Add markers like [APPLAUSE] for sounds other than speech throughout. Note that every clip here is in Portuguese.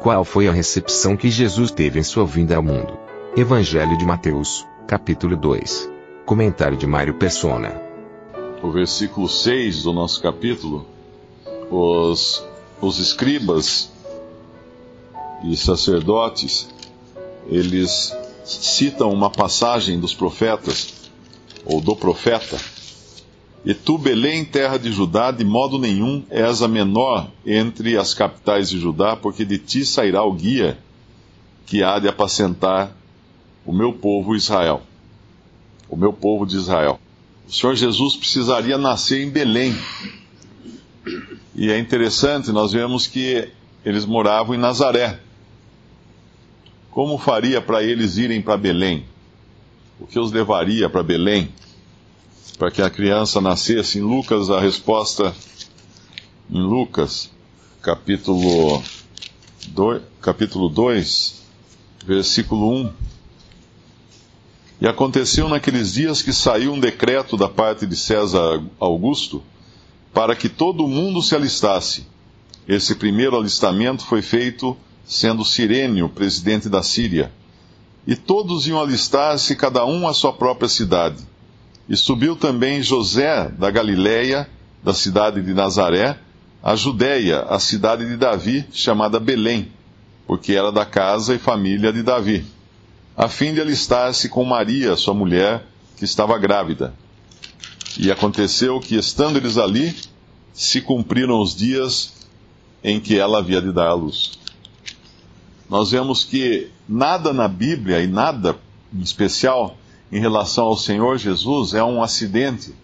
Qual foi a recepção que Jesus teve em sua vinda ao mundo? Evangelho de Mateus, capítulo 2. Comentário de Mário Persona. O versículo 6 do nosso capítulo, os, os escribas e sacerdotes, eles citam uma passagem dos profetas, ou do profeta, e tu, Belém, terra de Judá, de modo nenhum és a menor entre as capitais de Judá, porque de ti sairá o guia que há de apacentar o meu povo Israel. O meu povo de Israel. O Senhor Jesus precisaria nascer em Belém. E é interessante, nós vemos que eles moravam em Nazaré. Como faria para eles irem para Belém? O que os levaria para Belém? Para que a criança nascesse. Em Lucas, a resposta, em Lucas, capítulo 2, capítulo 2 versículo 1. E aconteceu naqueles dias que saiu um decreto da parte de César Augusto para que todo mundo se alistasse. Esse primeiro alistamento foi feito sendo Sirênio presidente da Síria. E todos iam alistar-se, cada um à sua própria cidade. E subiu também José da Galiléia, da cidade de Nazaré, a Judéia, a cidade de Davi, chamada Belém, porque era da casa e família de Davi, a fim de alistar-se com Maria, sua mulher, que estava grávida. E aconteceu que, estando eles ali, se cumpriram os dias em que ela havia de dar à luz. Nós vemos que nada na Bíblia, e nada em especial, em relação ao Senhor Jesus é um acidente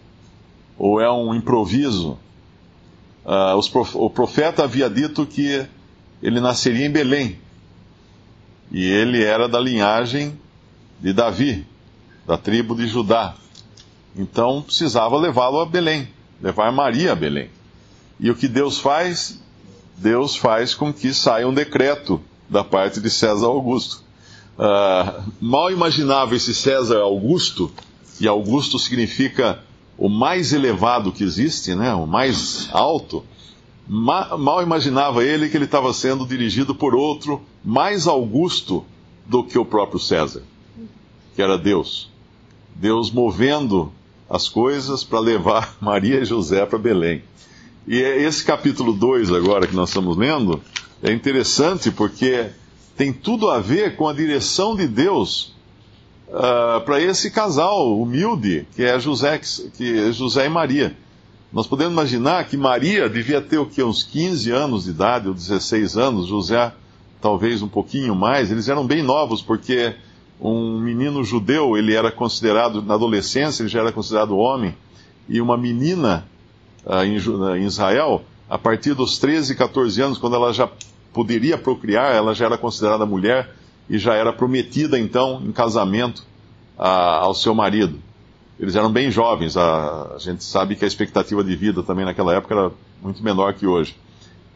ou é um improviso. Uh, o profeta havia dito que ele nasceria em Belém e ele era da linhagem de Davi, da tribo de Judá. Então precisava levá-lo a Belém, levar Maria a Belém. E o que Deus faz? Deus faz com que saia um decreto da parte de César Augusto Uh, mal imaginava esse César Augusto, e Augusto significa o mais elevado que existe, né, o mais alto. Ma mal imaginava ele que ele estava sendo dirigido por outro mais augusto do que o próprio César, que era Deus. Deus movendo as coisas para levar [LAUGHS] Maria e José para Belém. E esse capítulo 2 agora que nós estamos lendo é interessante porque tem tudo a ver com a direção de Deus uh, para esse casal humilde, que é, José, que é José e Maria. Nós podemos imaginar que Maria devia ter o que, uns 15 anos de idade, ou 16 anos, José talvez um pouquinho mais. Eles eram bem novos, porque um menino judeu, ele era considerado, na adolescência, ele já era considerado homem, e uma menina uh, em Israel, a partir dos 13, 14 anos, quando ela já poderia procriar, ela já era considerada mulher e já era prometida então em casamento a, ao seu marido. Eles eram bem jovens, a, a, gente sabe que a expectativa de vida também naquela época era muito menor que hoje.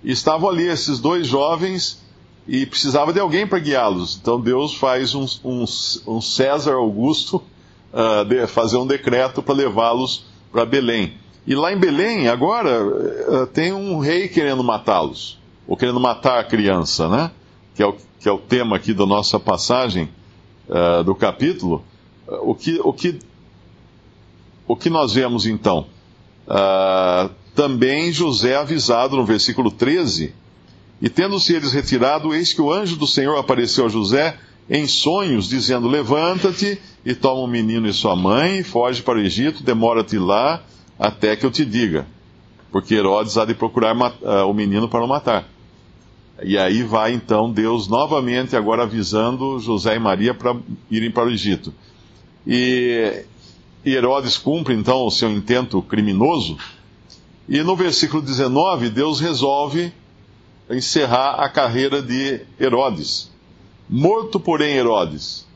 E estavam ali esses dois jovens e precisava de alguém para guiá-los. Então Deus faz um, um, um César Augusto uh, de, fazer um decreto para levá-los para Belém. E lá em Belém, agora, uh, tem um rei querendo matá-los ou querendo matar a criança, né? Que é o, que é o tema aqui da nossa passagem uh, do capítulo. Uh, o, que, o, que, o que nós vemos então? Uh, também José avisado no versículo 13: E tendo-se eles retirado, eis que o anjo do Senhor apareceu a José em sonhos, dizendo: Levanta-te e toma o menino e sua mãe, foge para o Egito, demora-te lá até que eu te diga, porque Herodes há de procurar o menino para o matar. E aí vai então Deus novamente agora avisando José e Maria para irem para o Egito. E Herodes cumpre então o seu intento criminoso. E no versículo 19, Deus resolve encerrar a carreira de Herodes. Morto, porém, Herodes,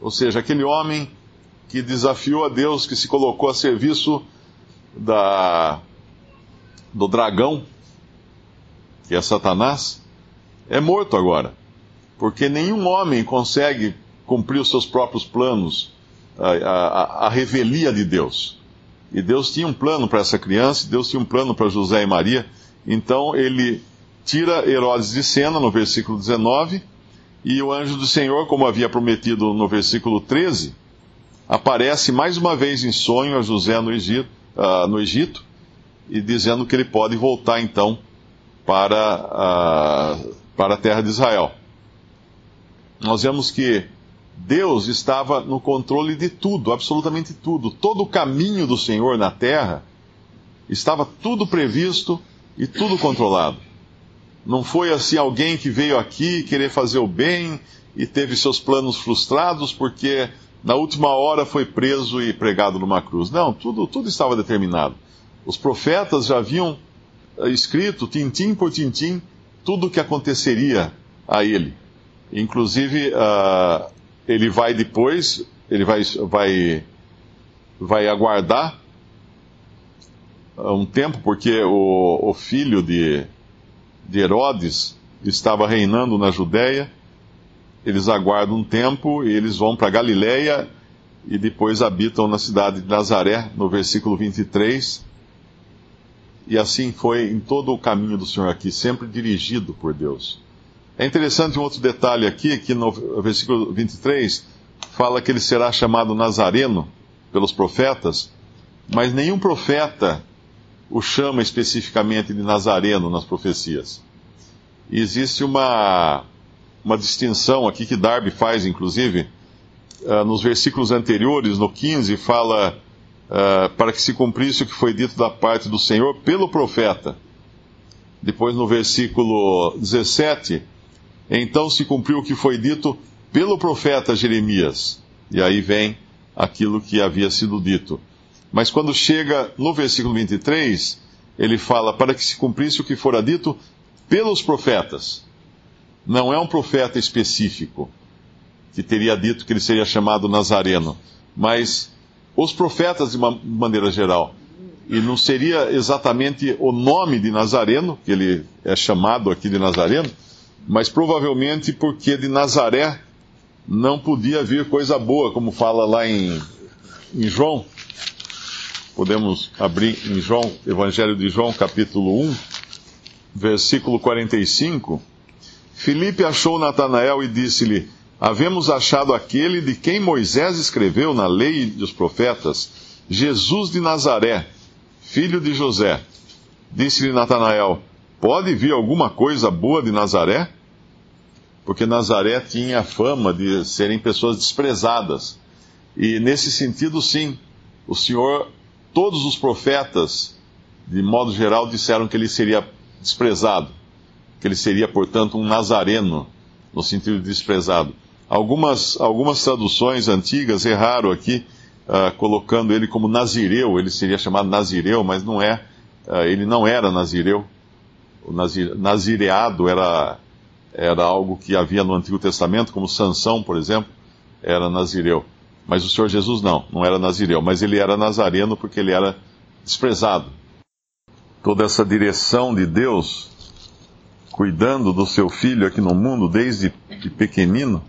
ou seja, aquele homem que desafiou a Deus, que se colocou a serviço da, do dragão, que é Satanás, é morto agora. Porque nenhum homem consegue cumprir os seus próprios planos, a, a, a revelia de Deus. E Deus tinha um plano para essa criança, Deus tinha um plano para José e Maria. Então ele tira Herodes de cena no versículo 19, e o anjo do Senhor, como havia prometido no versículo 13, aparece mais uma vez em sonho a José no Egito, uh, no Egito e dizendo que ele pode voltar então para, uh, para a terra de Israel. Nós vemos que Deus estava no controle de tudo, absolutamente tudo. Todo o caminho do Senhor na terra estava tudo previsto e tudo controlado. Não foi assim alguém que veio aqui querer fazer o bem e teve seus planos frustrados porque na última hora foi preso e pregado numa cruz. Não, tudo, tudo estava determinado. Os profetas já haviam eh, escrito, tintim por tintim, tudo o que aconteceria a ele. Inclusive, uh, ele vai depois, ele vai, vai, vai aguardar um tempo, porque o, o filho de, de Herodes estava reinando na Judéia. Eles aguardam um tempo e eles vão para Galiléia e depois habitam na cidade de Nazaré, no versículo 23. E assim foi em todo o caminho do Senhor aqui, sempre dirigido por Deus. É interessante um outro detalhe aqui, que no versículo 23 fala que ele será chamado Nazareno pelos profetas, mas nenhum profeta o chama especificamente de Nazareno nas profecias. E existe uma, uma distinção aqui que Darby faz, inclusive, uh, nos versículos anteriores, no 15, fala uh, para que se cumprisse o que foi dito da parte do Senhor pelo profeta. Depois, no versículo 17, então se cumpriu o que foi dito pelo profeta Jeremias. E aí vem aquilo que havia sido dito. Mas quando chega no versículo 23, ele fala para que se cumprisse o que fora dito pelos profetas. Não é um profeta específico que teria dito que ele seria chamado Nazareno, mas os profetas de uma maneira geral. E não seria exatamente o nome de Nazareno, que ele é chamado aqui de Nazareno, mas provavelmente porque de Nazaré não podia vir coisa boa, como fala lá em, em João. Podemos abrir em João, Evangelho de João, capítulo 1, versículo 45. Filipe achou Natanael e disse-lhe: Havemos achado aquele de quem Moisés escreveu na lei dos profetas, Jesus de Nazaré, filho de José. Disse-lhe Natanael: Pode vir alguma coisa boa de Nazaré? porque Nazaré tinha a fama de serem pessoas desprezadas. E nesse sentido, sim, o Senhor, todos os profetas, de modo geral, disseram que ele seria desprezado, que ele seria, portanto, um nazareno, no sentido de desprezado. Algumas, algumas traduções antigas erraram aqui, uh, colocando ele como nazireu, ele seria chamado nazireu, mas não é, uh, ele não era nazireu. O nazire, nazireado era era algo que havia no Antigo Testamento, como Sansão, por exemplo, era nazireu. Mas o Senhor Jesus não, não era nazireu, mas ele era nazareno porque ele era desprezado. Toda essa direção de Deus, cuidando do seu filho aqui no mundo desde pequenino,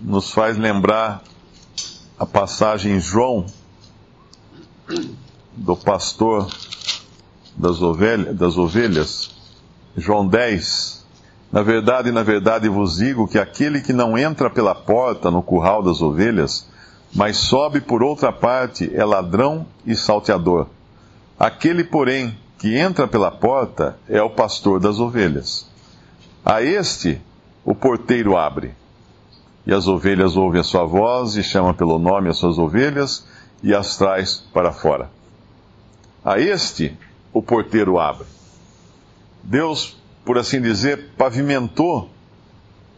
nos faz lembrar a passagem em João do pastor das das ovelhas João 10, na verdade, na verdade vos digo que aquele que não entra pela porta no curral das ovelhas, mas sobe por outra parte, é ladrão e salteador. Aquele, porém, que entra pela porta é o pastor das ovelhas. A este o porteiro abre. E as ovelhas ouvem a sua voz e chama pelo nome as suas ovelhas e as traz para fora. A este o porteiro abre. Deus por assim dizer, pavimentou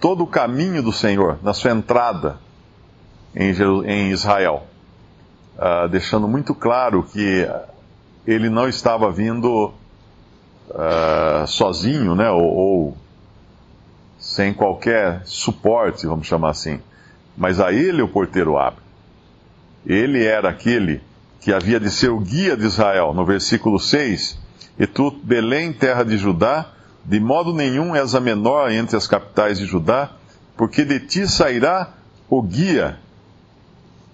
todo o caminho do Senhor na sua entrada em Israel, uh, deixando muito claro que ele não estava vindo uh, sozinho, né? Ou, ou, sem qualquer suporte, vamos chamar assim. Mas a ele o porteiro abre. Ele era aquele que havia de ser o guia de Israel, no versículo 6. E tu, Belém, terra de Judá, de modo nenhum és a menor entre as capitais de Judá, porque de ti sairá o guia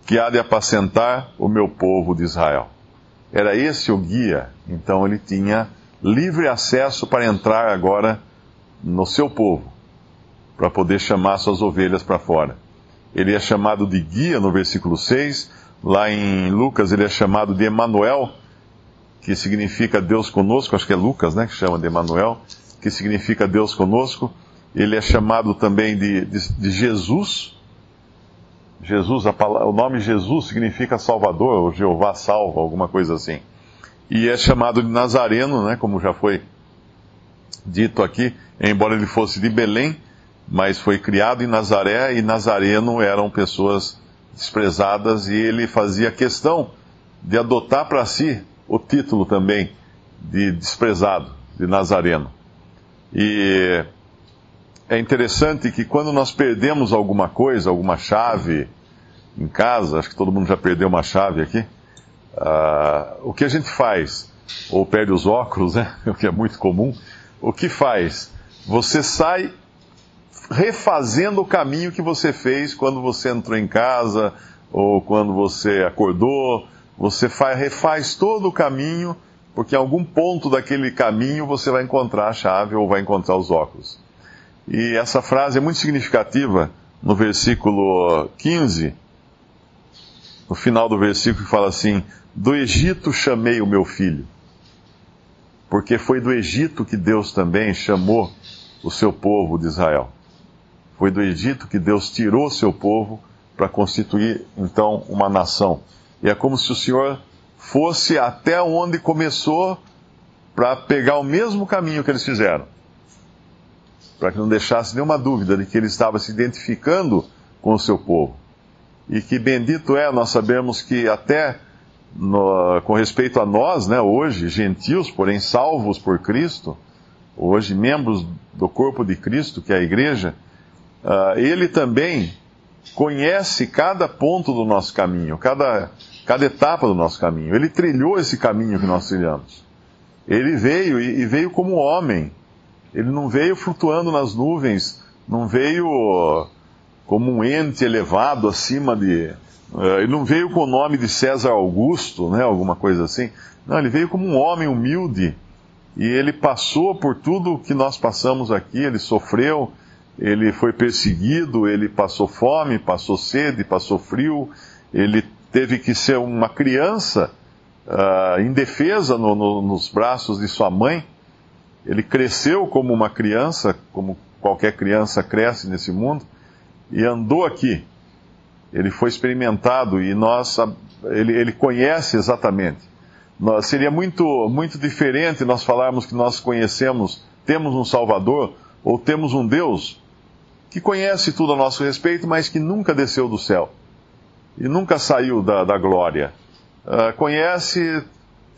que há de apacentar o meu povo de Israel. Era esse o guia, então ele tinha livre acesso para entrar agora no seu povo, para poder chamar suas ovelhas para fora. Ele é chamado de guia no versículo 6, lá em Lucas ele é chamado de Emanuel, que significa Deus conosco, acho que é Lucas, né, que chama de Emanuel, que significa Deus conosco. Ele é chamado também de, de, de Jesus. Jesus, o nome Jesus significa Salvador, ou Jeová salva, alguma coisa assim. E é chamado de Nazareno, né, como já foi dito aqui, embora ele fosse de Belém, mas foi criado em Nazaré, e Nazareno eram pessoas desprezadas, e ele fazia questão de adotar para si o título também de desprezado, de Nazareno. E é interessante que quando nós perdemos alguma coisa, alguma chave em casa, acho que todo mundo já perdeu uma chave aqui, uh, o que a gente faz? Ou perde os óculos, né? [LAUGHS] o que é muito comum. O que faz? Você sai refazendo o caminho que você fez quando você entrou em casa, ou quando você acordou, você faz, refaz todo o caminho porque em algum ponto daquele caminho você vai encontrar a chave ou vai encontrar os óculos. E essa frase é muito significativa no versículo 15, no final do versículo que fala assim: Do Egito chamei o meu filho. Porque foi do Egito que Deus também chamou o seu povo de Israel. Foi do Egito que Deus tirou o seu povo para constituir então uma nação. E é como se o Senhor fosse até onde começou para pegar o mesmo caminho que eles fizeram. Para que não deixasse nenhuma dúvida de que ele estava se identificando com o seu povo. E que bendito é, nós sabemos que até no, com respeito a nós, né, hoje, gentios, porém salvos por Cristo, hoje membros do corpo de Cristo, que é a igreja, uh, ele também conhece cada ponto do nosso caminho, cada cada etapa do nosso caminho. Ele trilhou esse caminho que nós trilhamos. Ele veio e veio como homem. Ele não veio flutuando nas nuvens, não veio como um ente elevado acima de. Eh, ele não veio com o nome de César Augusto, né, alguma coisa assim. Não, ele veio como um homem humilde. E ele passou por tudo que nós passamos aqui, ele sofreu, ele foi perseguido, ele passou fome, passou sede, passou frio, ele teve que ser uma criança uh, indefesa no, no, nos braços de sua mãe. Ele cresceu como uma criança, como qualquer criança cresce nesse mundo, e andou aqui. Ele foi experimentado e nós, ele, ele conhece exatamente. Nós, seria muito, muito diferente nós falarmos que nós conhecemos, temos um Salvador, ou temos um Deus que conhece tudo a nosso respeito, mas que nunca desceu do céu e nunca saiu da, da glória. Uh, conhece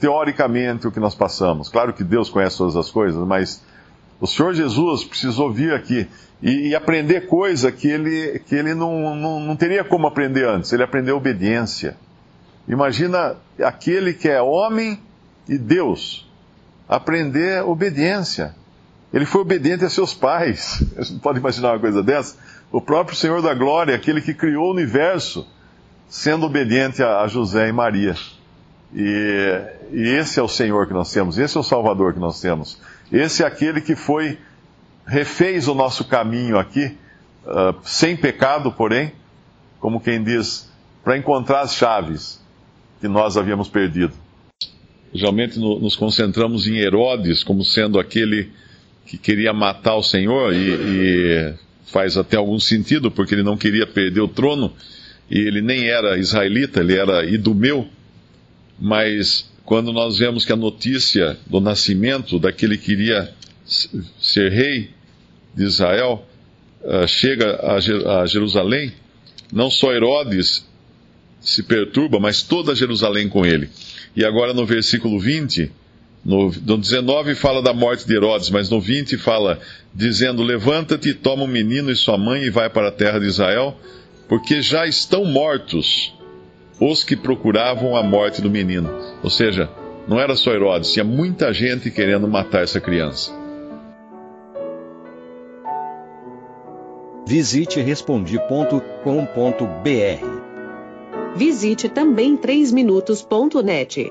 teoricamente o que nós passamos. Claro que Deus conhece todas as coisas, mas o Senhor Jesus precisou vir aqui e, e aprender coisa que ele, que ele não, não, não teria como aprender antes. Ele aprendeu obediência. Imagina aquele que é homem e Deus aprender obediência. Ele foi obediente a seus pais. Você não pode imaginar uma coisa dessa? O próprio Senhor da Glória, aquele que criou o universo, sendo obediente a, José e Maria. E, e, esse é o Senhor que nós temos, esse é o Salvador que nós temos. Esse é aquele que foi, refez o nosso caminho aqui, uh, sem pecado, porém, como quem diz, para encontrar as chaves que nós havíamos perdido. Geralmente no, nos concentramos em Herodes como sendo aquele que queria matar o Senhor, e, e faz até algum sentido, porque ele não queria perder o trono e ele nem era israelita, ele era idumeu, mas quando nós vemos que a notícia do nascimento daquele que iria ser rei de Israel uh, chega a, Jerusalém, não só Herodes se perturba, mas toda Jerusalém com ele. E agora no versículo 20 No, no 19 fala da morte de Herodes, mas no 20 fala, dizendo: Levanta-te, toma o um menino e sua mãe e vai para a terra de Israel, porque já estão mortos os que procuravam a morte do menino. Ou seja, não era só Herodes, tinha muita gente querendo matar essa criança. Visite respondi.com.br. Visite também 3minutos.net.